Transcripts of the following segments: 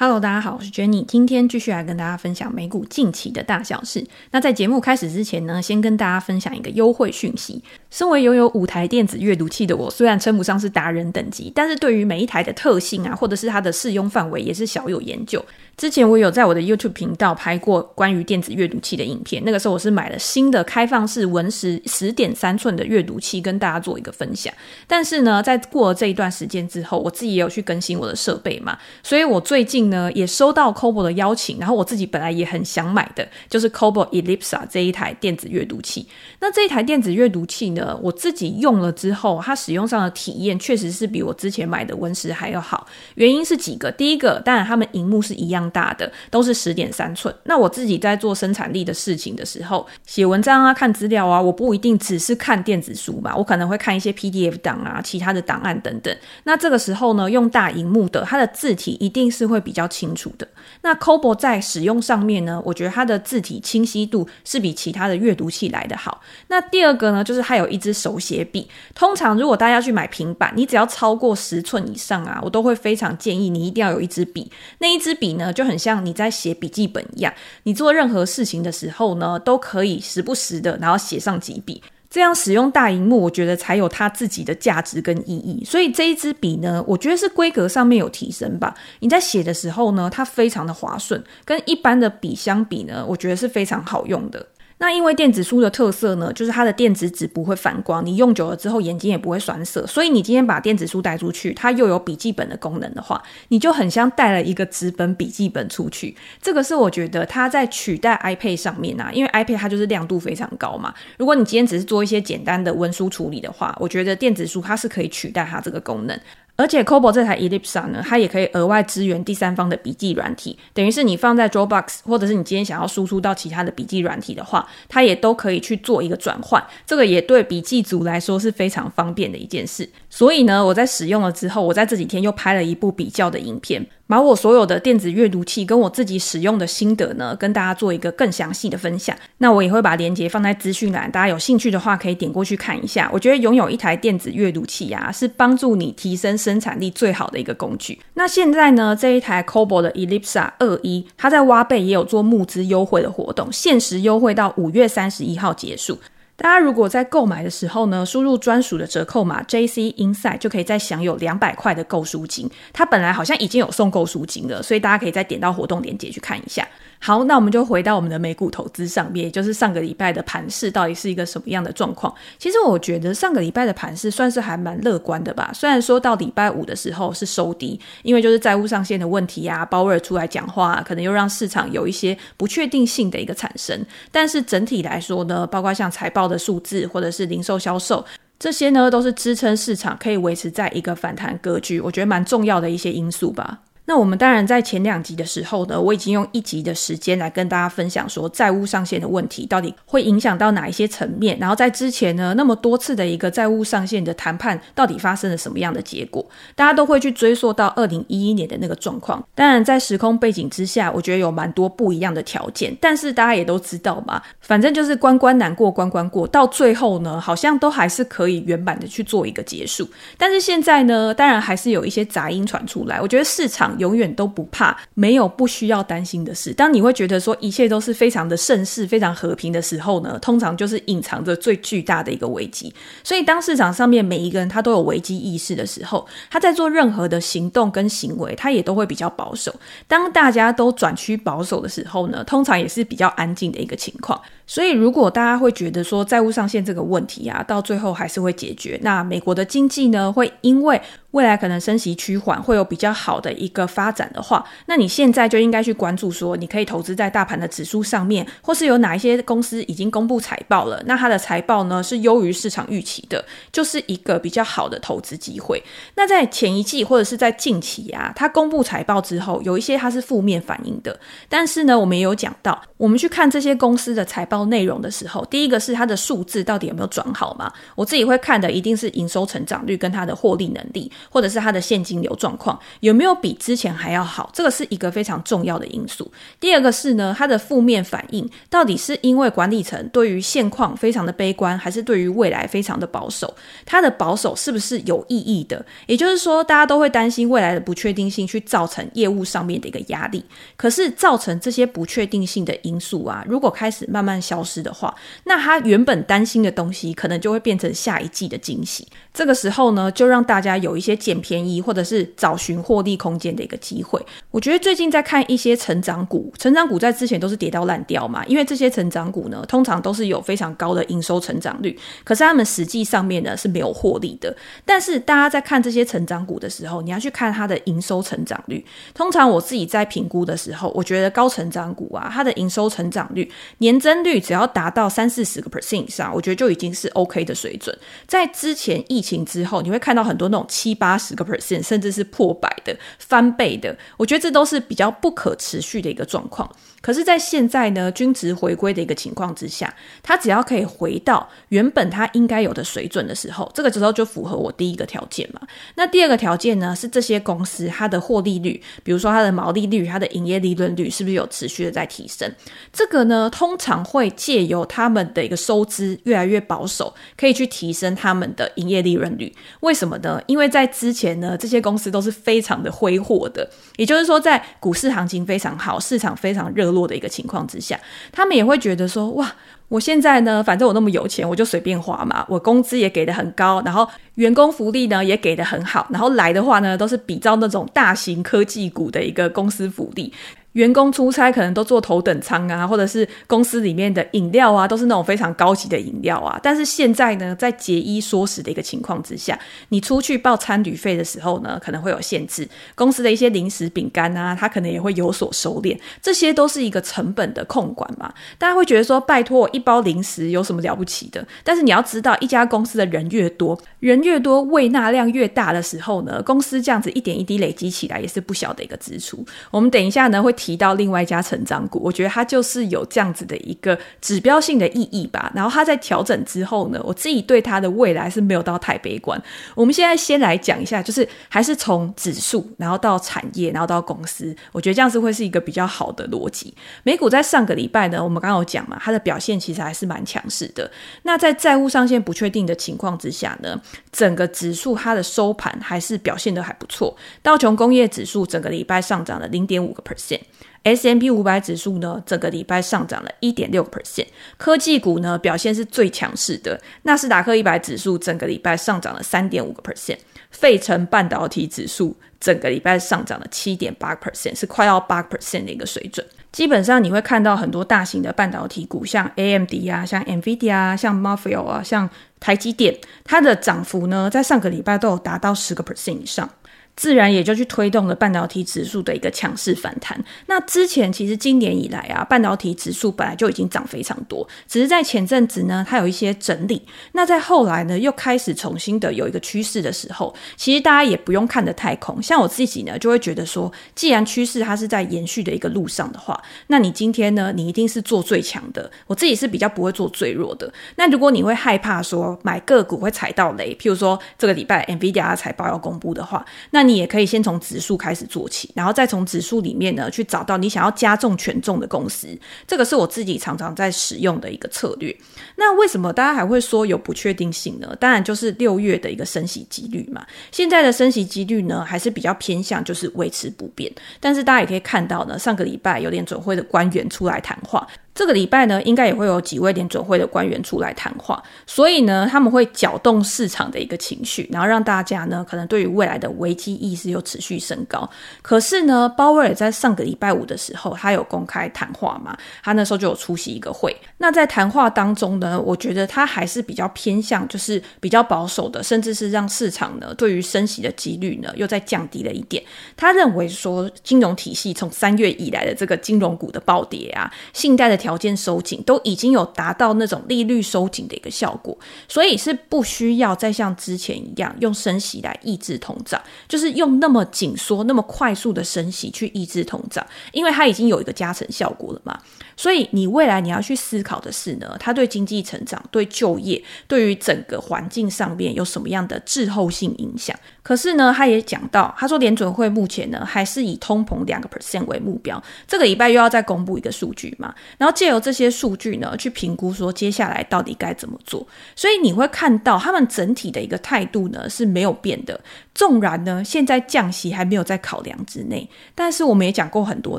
Hello，大家好，我是 Jenny，今天继续来跟大家分享美股近期的大小事。那在节目开始之前呢，先跟大家分享一个优惠讯息。身为拥有五台电子阅读器的我，虽然称不上是达人等级，但是对于每一台的特性啊，或者是它的适用范围，也是小有研究。之前我有在我的 YouTube 频道拍过关于电子阅读器的影片，那个时候我是买了新的开放式文石十点三寸的阅读器，跟大家做一个分享。但是呢，在过了这一段时间之后，我自己也有去更新我的设备嘛，所以我最近呢也收到 Kobo 的邀请，然后我自己本来也很想买的，就是 Kobo Ellipsa 这一台电子阅读器。那这一台电子阅读器呢，我自己用了之后，它使用上的体验确实是比我之前买的文石还要好。原因是几个，第一个，当然它们荧幕是一样大的，都是十点三寸。那我自己在做生产力的事情的时候，写文章啊、看资料啊，我不一定只是看电子书嘛，我可能会看一些 PDF 档啊、其他的档案等等。那这个时候呢，用大荧幕的，它的字体一定是会比较清楚的。那 Kobo 在使用上面呢，我觉得它的字体清晰度是比其他的阅读器来的好。那第二个呢，就是它有一支手写笔。通常如果大家去买平板，你只要超过十寸以上啊，我都会非常建议你一定要有一支笔。那一支笔呢，就很像你在写笔记本一样，你做任何事情的时候呢，都可以时不时的然后写上几笔。这样使用大荧幕，我觉得才有它自己的价值跟意义。所以这一支笔呢，我觉得是规格上面有提升吧。你在写的时候呢，它非常的滑顺，跟一般的笔相比呢，我觉得是非常好用的。那因为电子书的特色呢，就是它的电子纸不会反光，你用久了之后眼睛也不会酸涩。所以你今天把电子书带出去，它又有笔记本的功能的话，你就很像带了一个纸本笔记本出去。这个是我觉得它在取代 iPad 上面啊，因为 iPad 它就是亮度非常高嘛。如果你今天只是做一些简单的文书处理的话，我觉得电子书它是可以取代它这个功能。而且 c o b o 这台 Ellipsa 呢，它也可以额外支援第三方的笔记软体，等于是你放在 Dropbox，或者是你今天想要输出到其他的笔记软体的话，它也都可以去做一个转换。这个也对笔记组来说是非常方便的一件事。所以呢，我在使用了之后，我在这几天又拍了一部比较的影片。把我所有的电子阅读器跟我自己使用的心得呢，跟大家做一个更详细的分享。那我也会把链接放在资讯栏，大家有兴趣的话可以点过去看一下。我觉得拥有一台电子阅读器啊，是帮助你提升生产力最好的一个工具。那现在呢，这一台 c o b o 的 Ellipsa 二一，它在挖贝也有做募资优惠的活动，限时优惠到五月三十一号结束。大家如果在购买的时候呢，输入专属的折扣码 JC Inside，就可以再享有两百块的购书金。它本来好像已经有送购书金了，所以大家可以再点到活动链接去看一下。好，那我们就回到我们的美股投资上面，也就是上个礼拜的盘势到底是一个什么样的状况？其实我觉得上个礼拜的盘势算是还蛮乐观的吧。虽然说到礼拜五的时候是收低，因为就是债务上限的问题啊，鲍威尔出来讲话，可能又让市场有一些不确定性的一个产生。但是整体来说呢，包括像财报的数字或者是零售销售这些呢，都是支撑市场可以维持在一个反弹格局，我觉得蛮重要的一些因素吧。那我们当然在前两集的时候呢，我已经用一集的时间来跟大家分享说债务上限的问题到底会影响到哪一些层面，然后在之前呢那么多次的一个债务上限的谈判到底发生了什么样的结果，大家都会去追溯到二零一一年的那个状况。当然在时空背景之下，我觉得有蛮多不一样的条件，但是大家也都知道嘛，反正就是关关难过关关过，到最后呢好像都还是可以圆满的去做一个结束。但是现在呢，当然还是有一些杂音传出来，我觉得市场。永远都不怕，没有不需要担心的事。当你会觉得说一切都是非常的盛世、非常和平的时候呢，通常就是隐藏着最巨大的一个危机。所以，当市场上面每一个人他都有危机意识的时候，他在做任何的行动跟行为，他也都会比较保守。当大家都转趋保守的时候呢，通常也是比较安静的一个情况。所以，如果大家会觉得说债务上限这个问题啊，到最后还是会解决，那美国的经济呢，会因为未来可能升息趋缓，会有比较好的一个发展的话，那你现在就应该去关注说，你可以投资在大盘的指数上面，或是有哪一些公司已经公布财报了，那它的财报呢是优于市场预期的，就是一个比较好的投资机会。那在前一季或者是在近期啊，它公布财报之后，有一些它是负面反应的，但是呢，我们也有讲到，我们去看这些公司的财报内容的时候，第一个是它的数字到底有没有转好嘛？我自己会看的一定是营收成长率跟它的获利能力。或者是它的现金流状况有没有比之前还要好，这个是一个非常重要的因素。第二个是呢，它的负面反应到底是因为管理层对于现况非常的悲观，还是对于未来非常的保守？它的保守是不是有意义的？也就是说，大家都会担心未来的不确定性去造成业务上面的一个压力。可是造成这些不确定性的因素啊，如果开始慢慢消失的话，那他原本担心的东西可能就会变成下一季的惊喜。这个时候呢，就让大家有一些捡便宜或者是找寻获利空间的一个机会。我觉得最近在看一些成长股，成长股在之前都是跌到烂掉嘛，因为这些成长股呢，通常都是有非常高的营收成长率，可是他们实际上面呢是没有获利的。但是大家在看这些成长股的时候，你要去看它的营收成长率。通常我自己在评估的时候，我觉得高成长股啊，它的营收成长率年增率只要达到三四十个 percent 以上，我觉得就已经是 OK 的水准。在之前疫情之后，你会看到很多那种七八十个 percent，甚至是破百的翻倍的，我觉得这都是比较不可持续的一个状况。可是，在现在呢，均值回归的一个情况之下，它只要可以回到原本它应该有的水准的时候，这个时候就符合我第一个条件嘛。那第二个条件呢，是这些公司它的获利率，比如说它的毛利率、它的营业利润率，是不是有持续的在提升？这个呢，通常会借由他们的一个收支越来越保守，可以去提升他们的营业利润率。为什么呢？因为在之前呢，这些公司都是非常的挥霍的，也就是说，在股市行情非常好、市场非常热。多的一个情况之下，他们也会觉得说：哇，我现在呢，反正我那么有钱，我就随便花嘛。我工资也给的很高，然后员工福利呢也给的很好，然后来的话呢，都是比照那种大型科技股的一个公司福利。员工出差可能都坐头等舱啊，或者是公司里面的饮料啊，都是那种非常高级的饮料啊。但是现在呢，在节衣缩食的一个情况之下，你出去报餐旅费的时候呢，可能会有限制。公司的一些零食、饼干啊，它可能也会有所收敛。这些都是一个成本的控管嘛。大家会觉得说，拜托，一包零食有什么了不起的？但是你要知道，一家公司的人越多，人越多，胃纳量越大的时候呢，公司这样子一点一滴累积起来，也是不小的一个支出。我们等一下呢会。提提到另外一家成长股，我觉得它就是有这样子的一个指标性的意义吧。然后它在调整之后呢，我自己对它的未来是没有到太悲观。我们现在先来讲一下，就是还是从指数，然后到产业，然后到公司，我觉得这样子会是一个比较好的逻辑。美股在上个礼拜呢，我们刚刚有讲嘛，它的表现其实还是蛮强势的。那在债务上限不确定的情况之下呢，整个指数它的收盘还是表现得还不错。道琼工业指数整个礼拜上涨了零点五个 percent。S M P 五百指数呢，整个礼拜上涨了一点六 percent，科技股呢表现是最强势的。纳斯达克一百指数整个礼拜上涨了三点五个 percent，费城半导体指数整个礼拜上涨了七点八 percent，是快要八 percent 的一个水准。基本上你会看到很多大型的半导体股，像 AMD 啊，像 NVIDIA 啊，像 Marvell 啊，像台积电，它的涨幅呢，在上个礼拜都有达到十个 percent 以上。自然也就去推动了半导体指数的一个强势反弹。那之前其实今年以来啊，半导体指数本来就已经涨非常多，只是在前阵子呢，它有一些整理。那在后来呢，又开始重新的有一个趋势的时候，其实大家也不用看得太空。像我自己呢，就会觉得说，既然趋势它是在延续的一个路上的话，那你今天呢，你一定是做最强的。我自己是比较不会做最弱的。那如果你会害怕说买个股会踩到雷，譬如说这个礼拜 NVIDIA 财报要公布的话，那你也可以先从指数开始做起，然后再从指数里面呢去找到你想要加重权重的公司。这个是我自己常常在使用的一个策略。那为什么大家还会说有不确定性呢？当然就是六月的一个升息几率嘛。现在的升息几率呢还是比较偏向就是维持不变。但是大家也可以看到呢，上个礼拜有联准会的官员出来谈话。这个礼拜呢，应该也会有几位联准会的官员出来谈话，所以呢，他们会搅动市场的一个情绪，然后让大家呢，可能对于未来的危机意识又持续升高。可是呢，鲍威尔在上个礼拜五的时候，他有公开谈话嘛，他那时候就有出席一个会。那在谈话当中呢，我觉得他还是比较偏向，就是比较保守的，甚至是让市场呢，对于升息的几率呢，又再降低了一点。他认为说，金融体系从三月以来的这个金融股的暴跌啊，信贷的调条件收紧都已经有达到那种利率收紧的一个效果，所以是不需要再像之前一样用升息来抑制通胀，就是用那么紧缩、那么快速的升息去抑制通胀，因为它已经有一个加成效果了嘛。所以你未来你要去思考的是呢，它对经济成长、对就业、对于整个环境上面有什么样的滞后性影响？可是呢，他也讲到，他说联准会目前呢还是以通膨两个 percent 为目标。这个礼拜又要再公布一个数据嘛，然后借由这些数据呢去评估说接下来到底该怎么做。所以你会看到他们整体的一个态度呢是没有变的。纵然呢现在降息还没有在考量之内，但是我们也讲过很多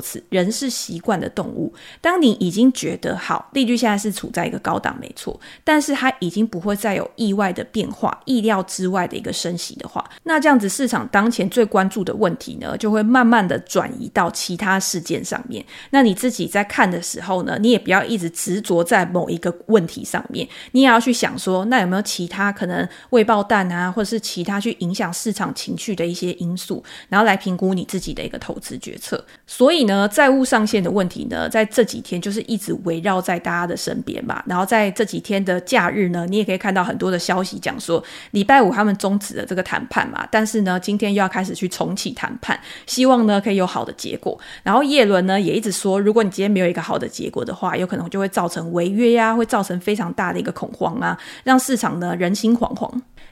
次，人是习惯的动物。当你已经觉得好，利率现在是处在一个高档，没错，但是它已经不会再有意外的变化、意料之外的一个升息的话，那这样子市场当前最关注的问题呢，就会慢慢的转移到其他事件上面。那你自己在看的时候呢，你也不要一直执着在某一个问题上面，你也要去想说，那有没有其他可能未爆弹啊，或者是其他去影响市场情绪的一些因素，然后来评估你自己的一个投资决策。所以呢，债务上限的问题呢，在这几天。就是一直围绕在大家的身边嘛，然后在这几天的假日呢，你也可以看到很多的消息讲说，礼拜五他们终止了这个谈判嘛，但是呢，今天又要开始去重启谈判，希望呢可以有好的结果。然后叶伦呢也一直说，如果你今天没有一个好的结果的话，有可能就会造成违约呀，会造成非常大的一个恐慌啊，让市场呢人心惶惶。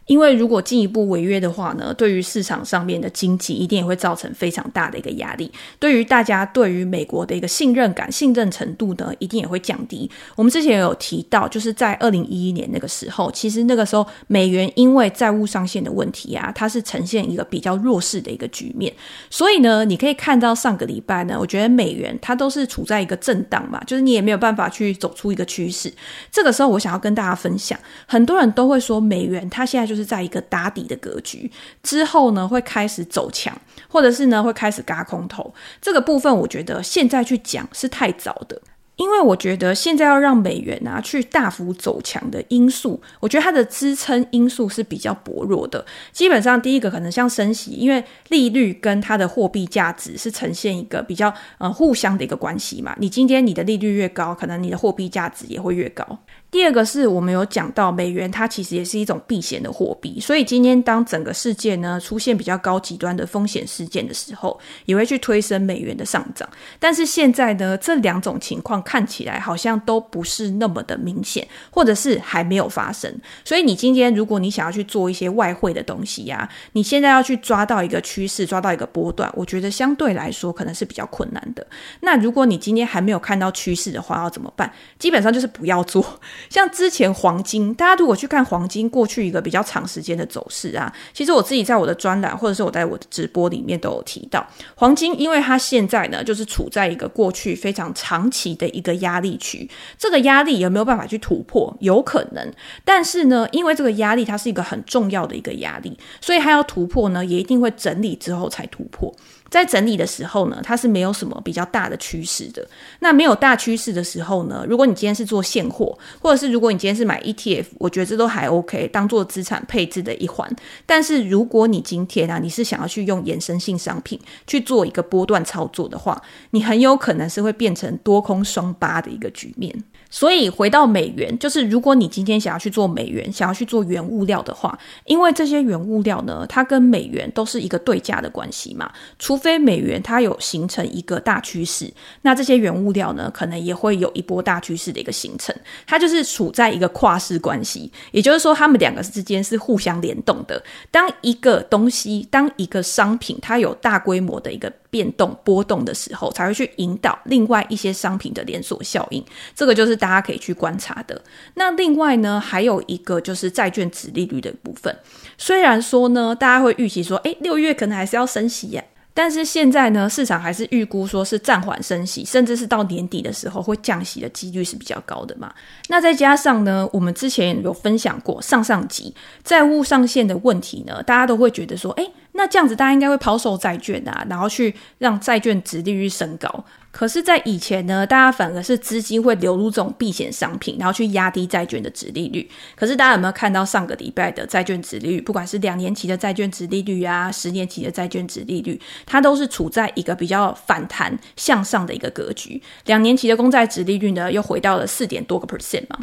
因为如果进一步违约的话呢，对于市场上面的经济一定也会造成非常大的一个压力。对于大家对于美国的一个信任感、信任程度呢，一定也会降低。我们之前有提到，就是在二零一一年那个时候，其实那个时候美元因为债务上限的问题啊，它是呈现一个比较弱势的一个局面。所以呢，你可以看到上个礼拜呢，我觉得美元它都是处在一个震荡嘛，就是你也没有办法去走出一个趋势。这个时候，我想要跟大家分享，很多人都会说美元它现在就是。是在一个打底的格局之后呢，会开始走强，或者是呢会开始嘎空头。这个部分，我觉得现在去讲是太早的。因为我觉得现在要让美元啊去大幅走强的因素，我觉得它的支撑因素是比较薄弱的。基本上，第一个可能像升息，因为利率跟它的货币价值是呈现一个比较呃互相的一个关系嘛。你今天你的利率越高，可能你的货币价值也会越高。第二个是我们有讲到美元，它其实也是一种避险的货币，所以今天当整个世界呢出现比较高极端的风险事件的时候，也会去推升美元的上涨。但是现在呢，这两种情况。看起来好像都不是那么的明显，或者是还没有发生。所以你今天如果你想要去做一些外汇的东西呀、你现在要去抓到一个趋势，抓到一个波段，我觉得相对来说可能是比较困难的。那如果你今天还没有看到趋势的话，要怎么办？基本上就是不要做。像之前黄金，大家如果去看黄金过去一个比较长时间的走势啊，其实我自己在我的专栏或者是我在我的直播里面都有提到，黄金因为它现在呢就是处在一个过去非常长期的。一个压力区，这个压力有没有办法去突破？有可能，但是呢，因为这个压力它是一个很重要的一个压力，所以它要突破呢，也一定会整理之后才突破。在整理的时候呢，它是没有什么比较大的趋势的。那没有大趋势的时候呢，如果你今天是做现货，或者是如果你今天是买 ETF，我觉得这都还 OK，当做资产配置的一环。但是如果你今天啊，你是想要去用衍生性商品去做一个波段操作的话，你很有可能是会变成多空双八的一个局面。所以回到美元，就是如果你今天想要去做美元，想要去做原物料的话，因为这些原物料呢，它跟美元都是一个对价的关系嘛。除非美元它有形成一个大趋势，那这些原物料呢，可能也会有一波大趋势的一个形成。它就是处在一个跨市关系，也就是说，它们两个之间是互相联动的。当一个东西，当一个商品，它有大规模的一个变动波动的时候，才会去引导另外一些商品的连锁效应。这个就是大家可以去观察的。那另外呢，还有一个就是债券殖利率的部分。虽然说呢，大家会预期说，诶，六月可能还是要升息呀。但是现在呢，市场还是预估说是暂缓升息，甚至是到年底的时候会降息的几率是比较高的嘛。那再加上呢，我们之前有分享过上上集债务上限的问题呢，大家都会觉得说，诶，那这样子大家应该会抛售债券啊，然后去让债券殖利率升高。可是，在以前呢，大家反而是资金会流入这种避险商品，然后去压低债券的殖利率。可是，大家有没有看到上个礼拜的债券殖利率，不管是两年期的债券殖利率啊，十年期的债券殖利率，它都是处在一个比较反弹向上的一个格局。两年期的公债殖利率呢，又回到了四点多个 percent 嘛。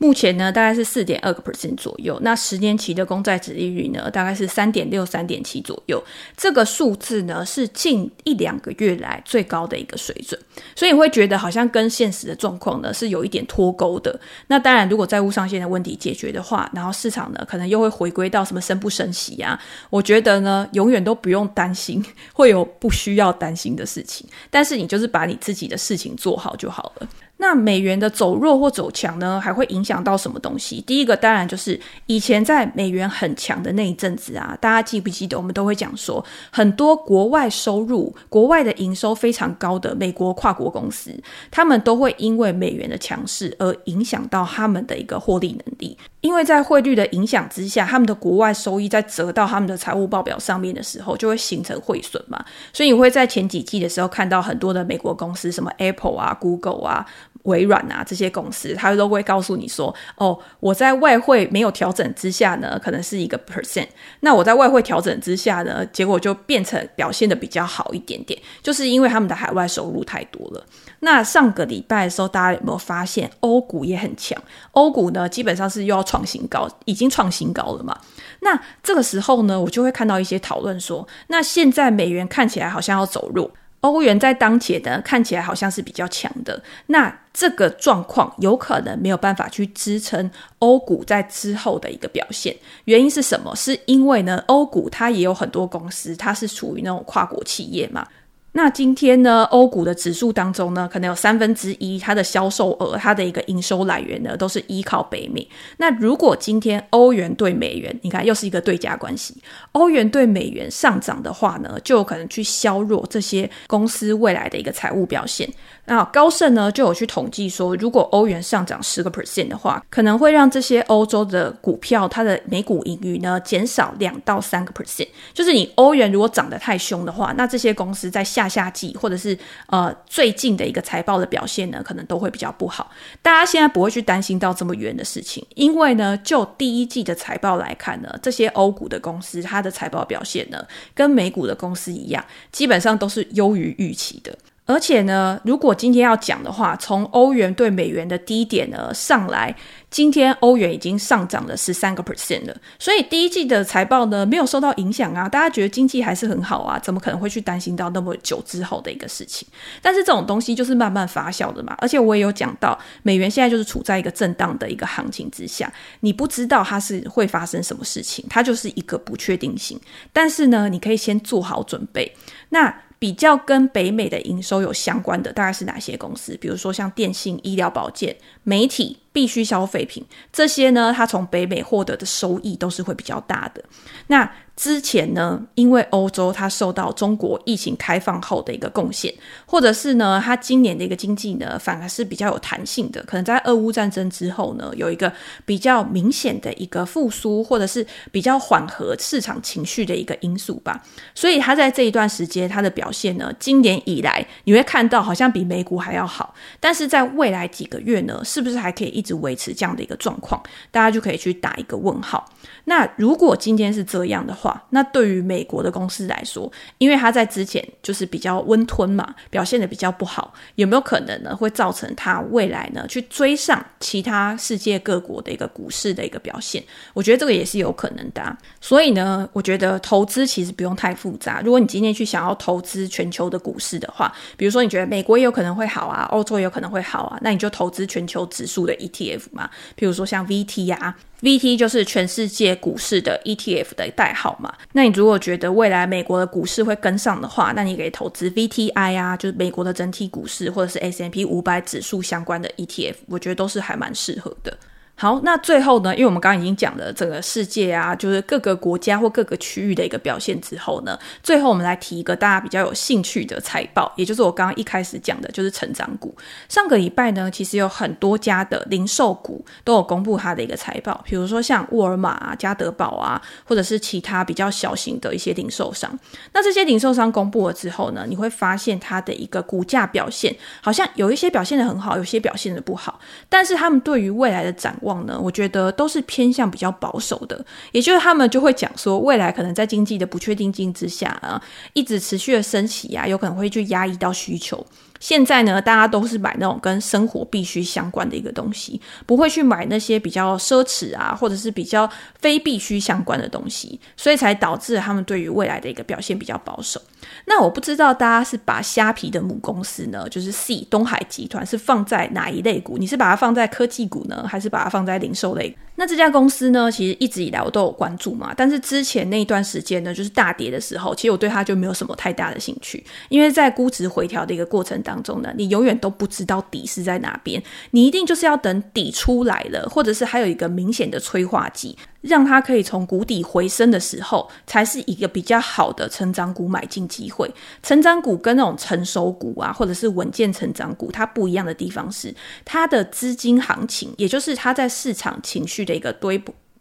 目前呢，大概是四点二个 percent 左右。那十年期的公债殖利率呢，大概是三点六、三点七左右。这个数字呢，是近一两个月来最高的一个水准。所以你会觉得好像跟现实的状况呢，是有一点脱钩的。那当然，如果债务上限的问题解决的话，然后市场呢，可能又会回归到什么升不升息啊？我觉得呢，永远都不用担心会有不需要担心的事情。但是你就是把你自己的事情做好就好了。那美元的走弱或走强呢，还会影响到什么东西？第一个当然就是以前在美元很强的那一阵子啊，大家记不记得？我们都会讲说，很多国外收入、国外的营收非常高的美国跨国公司，他们都会因为美元的强势而影响到他们的一个获利能力。因为在汇率的影响之下，他们的国外收益在折到他们的财务报表上面的时候，就会形成汇损嘛。所以你会在前几季的时候看到很多的美国公司，什么 Apple 啊、Google 啊。微软啊，这些公司，它都会告诉你说：“哦，我在外汇没有调整之下呢，可能是一个 percent。那我在外汇调整之下呢，结果就变成表现得比较好一点点，就是因为他们的海外收入太多了。那上个礼拜的时候，大家有没有发现欧股也很强？欧股呢，基本上是又要创新高，已经创新高了嘛。那这个时候呢，我就会看到一些讨论说：那现在美元看起来好像要走弱。”欧元在当前呢，看起来好像是比较强的，那这个状况有可能没有办法去支撑欧股在之后的一个表现。原因是什么？是因为呢，欧股它也有很多公司，它是属于那种跨国企业嘛。那今天呢，欧股的指数当中呢，可能有三分之一它的销售额，它的一个营收来源呢，都是依靠北美。那如果今天欧元对美元，你看又是一个对价关系，欧元对美元上涨的话呢，就有可能去削弱这些公司未来的一个财务表现。那高盛呢就有去统计说，如果欧元上涨十个 percent 的话，可能会让这些欧洲的股票它的每股盈余呢减少两到三个 percent。就是你欧元如果涨得太凶的话，那这些公司在下下下季或者是呃最近的一个财报的表现呢，可能都会比较不好。大家现在不会去担心到这么远的事情，因为呢，就第一季的财报来看呢，这些欧股的公司它的财报表现呢，跟美股的公司一样，基本上都是优于预期的。而且呢，如果今天要讲的话，从欧元对美元的低点呢上来，今天欧元已经上涨了十三个 percent 了。所以第一季的财报呢没有受到影响啊，大家觉得经济还是很好啊，怎么可能会去担心到那么久之后的一个事情？但是这种东西就是慢慢发酵的嘛。而且我也有讲到，美元现在就是处在一个震荡的一个行情之下，你不知道它是会发生什么事情，它就是一个不确定性。但是呢，你可以先做好准备。那比较跟北美的营收有相关的大概是哪些公司？比如说像电信、医疗保健、媒体、必需消费品这些呢，它从北美获得的收益都是会比较大的。那之前呢，因为欧洲它受到中国疫情开放后的一个贡献，或者是呢，它今年的一个经济呢，反而是比较有弹性的，可能在俄乌战争之后呢，有一个比较明显的一个复苏，或者是比较缓和市场情绪的一个因素吧。所以它在这一段时间它的表现呢，今年以来你会看到好像比美股还要好，但是在未来几个月呢，是不是还可以一直维持这样的一个状况？大家就可以去打一个问号。那如果今天是这样的话，那对于美国的公司来说，因为它在之前就是比较温吞嘛，表现得比较不好，有没有可能呢，会造成它未来呢去追上其他世界各国的一个股市的一个表现？我觉得这个也是有可能的。所以呢，我觉得投资其实不用太复杂。如果你今天去想要投资全球的股市的话，比如说你觉得美国也有可能会好啊，欧洲也有可能会好啊，那你就投资全球指数的 ETF 嘛，比如说像 VT 呀。VT 就是全世界股市的 ETF 的代号嘛。那你如果觉得未来美国的股市会跟上的话，那你可以投资 VTI 啊，就是美国的整体股市，或者是 S&P 五百指数相关的 ETF，我觉得都是还蛮适合的。好，那最后呢，因为我们刚刚已经讲了整个世界啊，就是各个国家或各个区域的一个表现之后呢，最后我们来提一个大家比较有兴趣的财报，也就是我刚刚一开始讲的，就是成长股。上个礼拜呢，其实有很多家的零售股都有公布它的一个财报，比如说像沃尔玛啊、家得宝啊，或者是其他比较小型的一些零售商。那这些零售商公布了之后呢，你会发现它的一个股价表现，好像有一些表现的很好，有些表现的不好，但是他们对于未来的展望。呢，我觉得都是偏向比较保守的，也就是他们就会讲说，未来可能在经济的不确定性之下啊，一直持续的升息啊，有可能会去压抑到需求。现在呢，大家都是买那种跟生活必须相关的一个东西，不会去买那些比较奢侈啊，或者是比较非必须相关的东西，所以才导致他们对于未来的一个表现比较保守。那我不知道大家是把虾皮的母公司呢，就是 C 东海集团是放在哪一类股？你是把它放在科技股呢，还是把它放在零售类？那这家公司呢，其实一直以来我都有关注嘛，但是之前那一段时间呢，就是大跌的时候，其实我对它就没有什么太大的兴趣，因为在估值回调的一个过程当当中呢，你永远都不知道底是在哪边，你一定就是要等底出来了，或者是还有一个明显的催化剂。让它可以从谷底回升的时候，才是一个比较好的成长股买进机会。成长股跟那种成熟股啊，或者是稳健成长股，它不一样的地方是，它的资金行情，也就是它在市场情绪的一个堆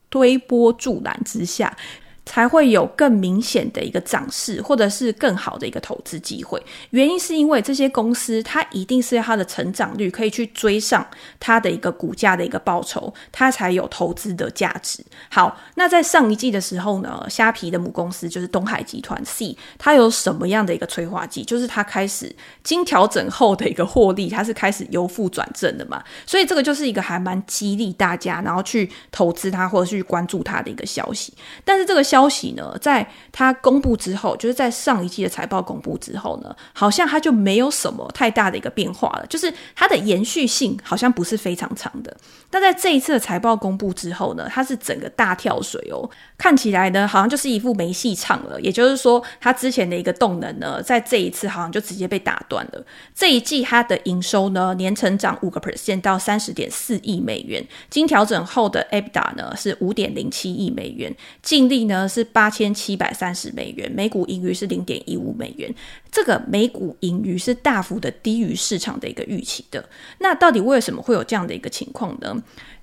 推波助澜之下。才会有更明显的一个涨势，或者是更好的一个投资机会。原因是因为这些公司，它一定是要它的成长率可以去追上它的一个股价的一个报酬，它才有投资的价值。好，那在上一季的时候呢，虾皮的母公司就是东海集团 C，它有什么样的一个催化剂？就是它开始经调整后的一个获利，它是开始由负转正的嘛。所以这个就是一个还蛮激励大家，然后去投资它或者去关注它的一个消息。但是这个消消息呢，在它公布之后，就是在上一季的财报公布之后呢，好像它就没有什么太大的一个变化了，就是它的延续性好像不是非常长的。但在这一次的财报公布之后呢，它是整个大跳水哦，看起来呢好像就是一副没戏唱了。也就是说，它之前的一个动能呢，在这一次好像就直接被打断了。这一季它的营收呢，年成长五个 percent 到三十点四亿美元，经调整后的 EBITDA 呢是五点零七亿美元，净利呢。是八千七百三十美元，每股盈余是零点一五美元。这个每股盈余是大幅的低于市场的一个预期的。那到底为什么会有这样的一个情况呢？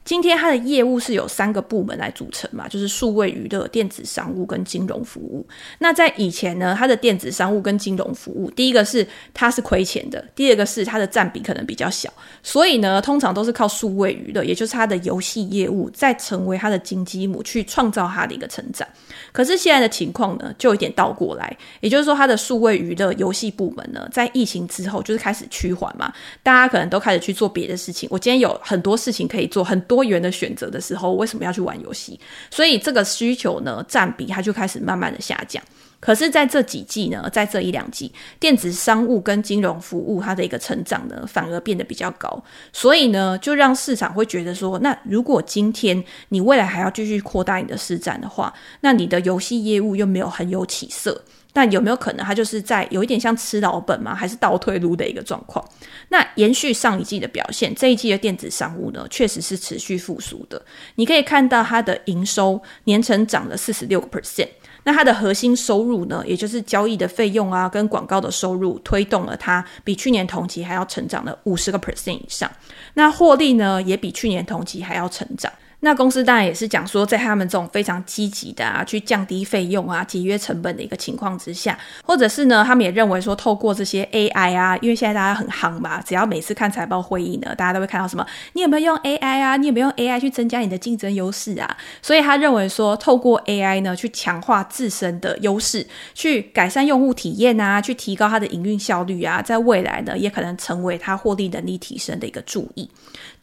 今天它的业务是有三个部门来组成嘛，就是数位娱乐、电子商务跟金融服务。那在以前呢，它的电子商务跟金融服务，第一个是它是亏钱的，第二个是它的占比可能比较小，所以呢，通常都是靠数位娱乐，也就是它的游戏业务，再成为它的金鸡母去创造它的一个成长。可是现在的情况呢，就有点倒过来，也就是说，它的数位娱乐游戏部门呢，在疫情之后就是开始趋缓嘛，大家可能都开始去做别的事情。我今天有很多事情可以做，很多。多元的选择的时候，为什么要去玩游戏？所以这个需求呢，占比它就开始慢慢的下降。可是，在这几季呢，在这一两季，电子商务跟金融服务它的一个成长呢，反而变得比较高。所以呢，就让市场会觉得说，那如果今天你未来还要继续扩大你的市占的话，那你的游戏业务又没有很有起色。那有没有可能，它就是在有一点像吃老本吗？还是倒退路的一个状况？那延续上一季的表现，这一季的电子商务呢，确实是持续复苏的。你可以看到它的营收年成长了四十六个 percent。那它的核心收入呢，也就是交易的费用啊，跟广告的收入，推动了它比去年同期还要成长了五十个 percent 以上。那获利呢，也比去年同期还要成长。那公司当然也是讲说，在他们这种非常积极的啊，去降低费用啊、节约成本的一个情况之下，或者是呢，他们也认为说，透过这些 AI 啊，因为现在大家很夯嘛，只要每次看财报会议呢，大家都会看到什么，你有没有用 AI 啊？你有没有用 AI 去增加你的竞争优势啊？所以他认为说，透过 AI 呢，去强化自身的优势，去改善用户体验啊，去提高它的营运效率啊，在未来呢，也可能成为它获利能力提升的一个助益。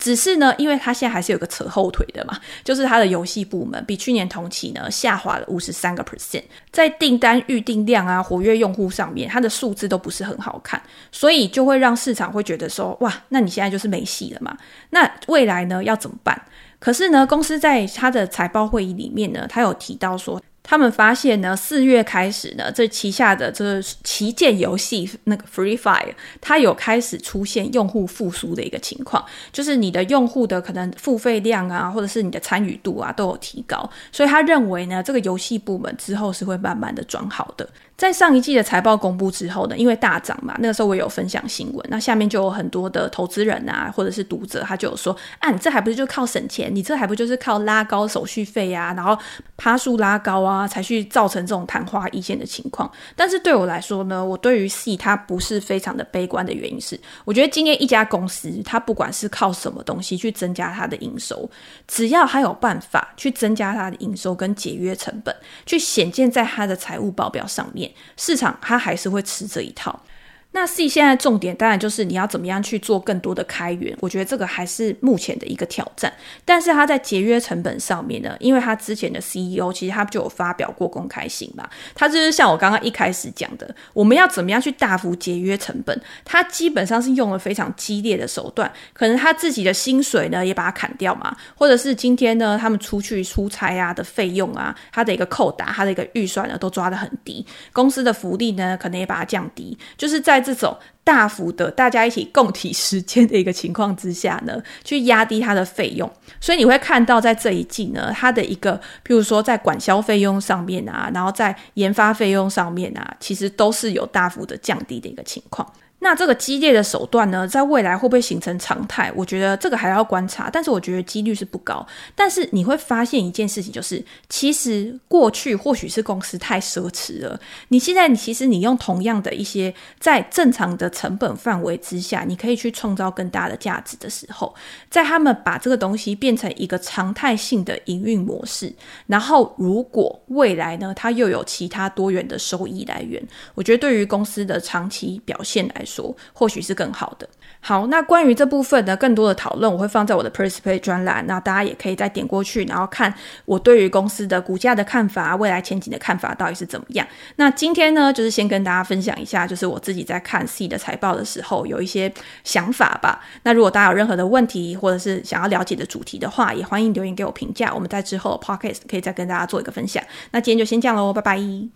只是呢，因为它现在还是有个扯后腿的嘛。就是它的游戏部门比去年同期呢下滑了五十三个 percent，在订单预订量啊、活跃用户上面，它的数字都不是很好看，所以就会让市场会觉得说，哇，那你现在就是没戏了嘛？那未来呢要怎么办？可是呢，公司在它的财报会议里面呢，它有提到说。他们发现呢，四月开始呢，这旗下的这旗舰游戏那个 Free Fire，它有开始出现用户复苏的一个情况，就是你的用户的可能付费量啊，或者是你的参与度啊，都有提高，所以他认为呢，这个游戏部门之后是会慢慢的转好的。在上一季的财报公布之后呢，因为大涨嘛，那个时候我有分享新闻，那下面就有很多的投资人啊，或者是读者，他就有说，啊，你这还不是就靠省钱，你这还不就是靠拉高手续费啊，然后趴数拉高啊，才去造成这种昙花一现的情况。但是对我来说呢，我对于 Sea 它不是非常的悲观的原因是，我觉得今天一家公司，它不管是靠什么东西去增加它的营收，只要它有办法去增加它的营收跟节约成本，去显现在它的财务报表上面。市场它还是会吃这一套。那 C 现在重点当然就是你要怎么样去做更多的开源，我觉得这个还是目前的一个挑战。但是他在节约成本上面呢，因为他之前的 CEO 其实他就有发表过公开信嘛，他就是像我刚刚一开始讲的，我们要怎么样去大幅节约成本，他基本上是用了非常激烈的手段，可能他自己的薪水呢也把它砍掉嘛，或者是今天呢他们出去出差啊的费用啊，他的一个扣打，他的一个预算呢都抓得很低，公司的福利呢可能也把它降低，就是在。这种大幅的大家一起共体时间的一个情况之下呢，去压低它的费用，所以你会看到在这一季呢，它的一个，譬如说在管销费用上面啊，然后在研发费用上面啊，其实都是有大幅的降低的一个情况。那这个激烈的手段呢，在未来会不会形成常态？我觉得这个还要观察，但是我觉得几率是不高。但是你会发现一件事情，就是其实过去或许是公司太奢侈了。你现在，其实你用同样的一些在正常的成本范围之下，你可以去创造更大的价值的时候，在他们把这个东西变成一个常态性的营运模式，然后如果未来呢，它又有其他多元的收益来源，我觉得对于公司的长期表现来说，说或许是更好的。好，那关于这部分的更多的讨论，我会放在我的 p e r s p a y 专栏，那大家也可以再点过去，然后看我对于公司的股价的看法、未来前景的看法到底是怎么样。那今天呢，就是先跟大家分享一下，就是我自己在看 C 的财报的时候有一些想法吧。那如果大家有任何的问题，或者是想要了解的主题的话，也欢迎留言给我评价。我们在之后 Podcast 可以再跟大家做一个分享。那今天就先这样喽，拜拜。